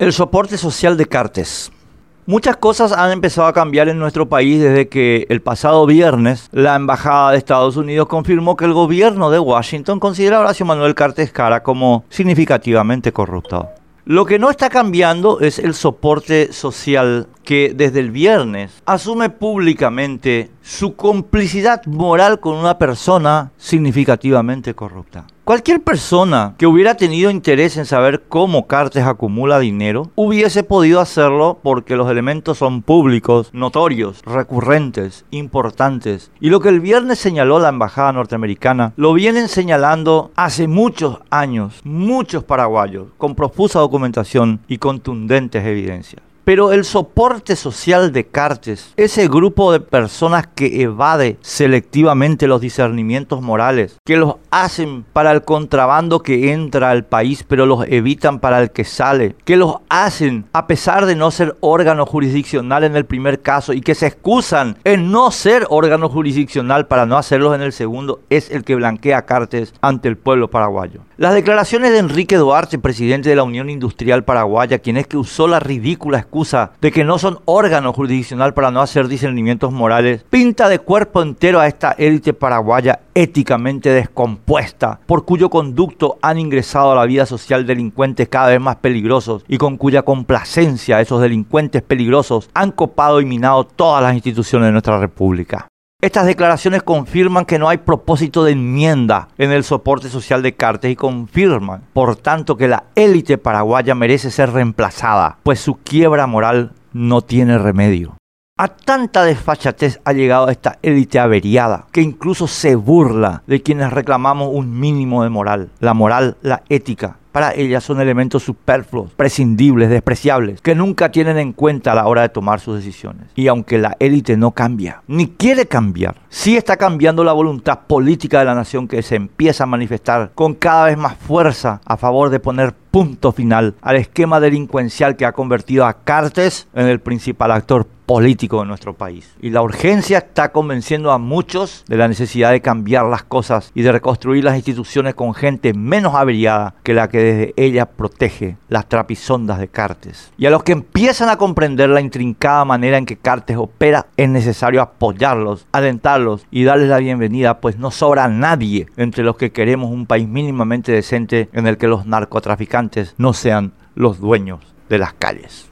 El soporte social de Cartes. Muchas cosas han empezado a cambiar en nuestro país desde que el pasado viernes la Embajada de Estados Unidos confirmó que el gobierno de Washington considera a Horacio Manuel Cartes Cara como significativamente corrupto. Lo que no está cambiando es el soporte social que desde el viernes asume públicamente su complicidad moral con una persona significativamente corrupta. Cualquier persona que hubiera tenido interés en saber cómo Cartes acumula dinero hubiese podido hacerlo porque los elementos son públicos, notorios, recurrentes, importantes. Y lo que el viernes señaló la embajada norteamericana lo vienen señalando hace muchos años muchos paraguayos con profusa documentación y contundentes evidencias. Pero el soporte social de Cartes, ese grupo de personas que evade selectivamente los discernimientos morales, que los hacen para el contrabando que entra al país, pero los evitan para el que sale, que los hacen a pesar de no ser órgano jurisdiccional en el primer caso y que se excusan en no ser órgano jurisdiccional para no hacerlos en el segundo, es el que blanquea Cartes ante el pueblo paraguayo. Las declaraciones de Enrique Duarte, presidente de la Unión Industrial Paraguaya, quien es que usó la ridícula excusa de que no son órgano jurisdiccional para no hacer discernimientos morales, pinta de cuerpo entero a esta élite paraguaya éticamente descompuesta, por cuyo conducto han ingresado a la vida social delincuentes cada vez más peligrosos y con cuya complacencia esos delincuentes peligrosos han copado y minado todas las instituciones de nuestra república. Estas declaraciones confirman que no hay propósito de enmienda en el soporte social de Cartes y confirman, por tanto, que la élite paraguaya merece ser reemplazada, pues su quiebra moral no tiene remedio. A tanta desfachatez ha llegado esta élite averiada que incluso se burla de quienes reclamamos un mínimo de moral, la moral, la ética, para ellas son elementos superfluos, prescindibles, despreciables, que nunca tienen en cuenta a la hora de tomar sus decisiones. Y aunque la élite no cambia, ni quiere cambiar, sí está cambiando la voluntad política de la nación que se empieza a manifestar con cada vez más fuerza a favor de poner punto final al esquema delincuencial que ha convertido a Cartes en el principal actor político de nuestro país. Y la urgencia está convenciendo a muchos de la necesidad de cambiar las cosas y de reconstruir las instituciones con gente menos averiada que la que desde ella protege las trapisondas de Cartes. Y a los que empiezan a comprender la intrincada manera en que Cartes opera, es necesario apoyarlos, alentarlos y darles la bienvenida, pues no sobra nadie entre los que queremos un país mínimamente decente en el que los narcotraficantes no sean los dueños de las calles.